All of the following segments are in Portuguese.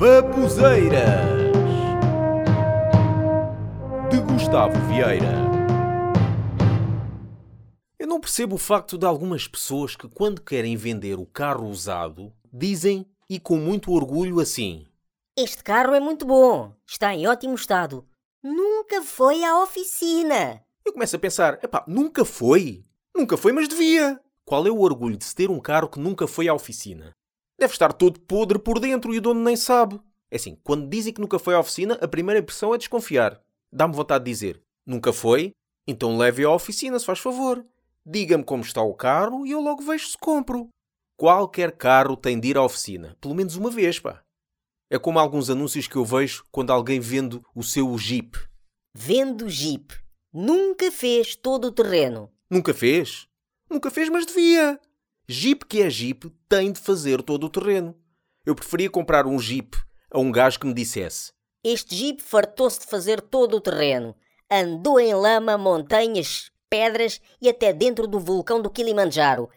Babuzeiras de Gustavo Vieira. Eu não percebo o facto de algumas pessoas que, quando querem vender o carro usado, dizem e com muito orgulho assim: Este carro é muito bom, está em ótimo estado. Nunca foi à oficina. Eu começo a pensar: epá, nunca foi? Nunca foi, mas devia. Qual é o orgulho de se ter um carro que nunca foi à oficina? Deve estar todo podre por dentro e o dono nem sabe. É assim, quando dizem que nunca foi à oficina, a primeira impressão é desconfiar. Dá-me vontade de dizer: nunca foi? Então leve-o à oficina, se faz favor. Diga-me como está o carro e eu logo vejo se compro. Qualquer carro tem de ir à oficina, pelo menos uma vez, pá. É como alguns anúncios que eu vejo quando alguém vende o seu Jeep. Vendo Jeep. Nunca fez todo o terreno. Nunca fez? Nunca fez, mas devia. Jeep que é Jeep tem de fazer todo o terreno. Eu preferia comprar um Jeep a um gajo que me dissesse: Este Jeep fartou-se de fazer todo o terreno. Andou em lama, montanhas, pedras e até dentro do vulcão do Kilimanjaro.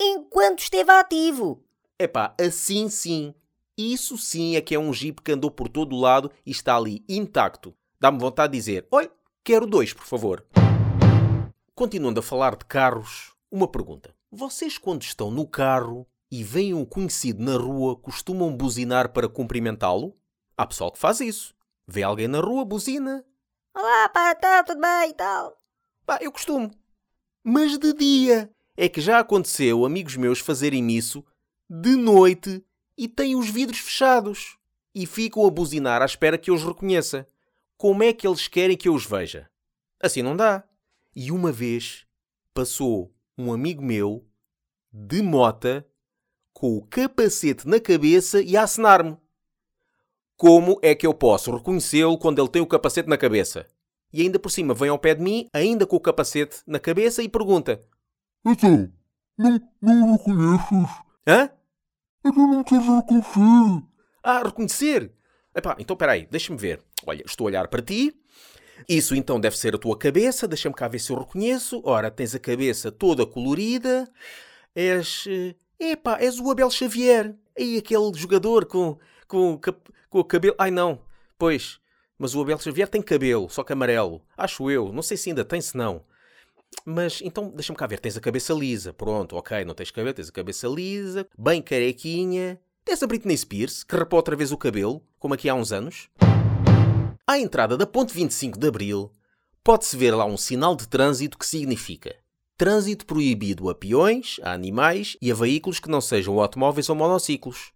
Enquanto esteve ativo. Epá, assim sim. Isso sim é que é um Jeep que andou por todo o lado e está ali intacto. Dá-me vontade de dizer: Olha, quero dois, por favor. Continuando a falar de carros, uma pergunta. Vocês, quando estão no carro e veem um conhecido na rua, costumam buzinar para cumprimentá-lo? Há pessoal que faz isso. Vê alguém na rua, buzina. Olá, pá, tá tudo bem e tal. Pá, eu costumo. Mas de dia. É que já aconteceu amigos meus fazerem isso de noite e têm os vidros fechados. E ficam a buzinar à espera que eu os reconheça. Como é que eles querem que eu os veja? Assim não dá. E uma vez passou um amigo meu de mota com o capacete na cabeça e a acenar-me. Como é que eu posso reconhecê-lo quando ele tem o capacete na cabeça? E ainda por cima vem ao pé de mim, ainda com o capacete na cabeça, e pergunta: Então, não, não reconheces? Hã? Então não queres reconhecer? Ah, reconhecer? Epá, então peraí, deixa-me ver. Olha, estou a olhar para ti. Isso então deve ser a tua cabeça. Deixa-me cá ver se eu reconheço. Ora, tens a cabeça toda colorida. És. eh, Epá, és o Abel Xavier. Aí aquele jogador com, com, com o cabelo. Ai não, pois. Mas o Abel Xavier tem cabelo, só que amarelo. Acho eu. Não sei se ainda tem, se não. Mas então, deixa-me cá ver. Tens a cabeça lisa. Pronto, ok. Não tens cabelo, tens a cabeça lisa. Bem carequinha. Tens a Britney Spears, que rapou outra vez o cabelo, como aqui há uns anos. À entrada da ponte 25 de Abril, pode-se ver lá um sinal de trânsito que significa trânsito proibido a peões, a animais e a veículos que não sejam automóveis ou monociclos.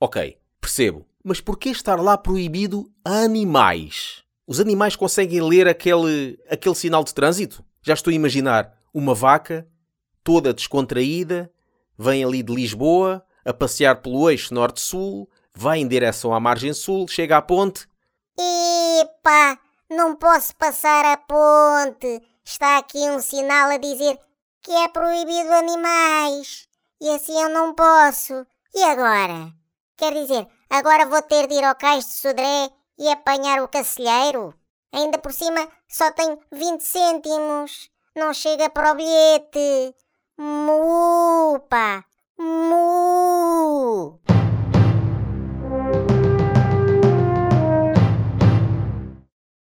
Ok, percebo. Mas porquê estar lá proibido a animais? Os animais conseguem ler aquele, aquele sinal de trânsito? Já estou a imaginar uma vaca, toda descontraída, vem ali de Lisboa, a passear pelo eixo norte-sul, vai em direção à margem sul, chega à ponte. Epa, não posso passar a ponte. Está aqui um sinal a dizer que é proibido animais. E assim eu não posso. E agora? Quer dizer, agora vou ter de ir ao cais de Sodré e apanhar o cacilheiro? Ainda por cima só tem 20 cêntimos. Não chega para o bilhete. Mu, pá. Mu.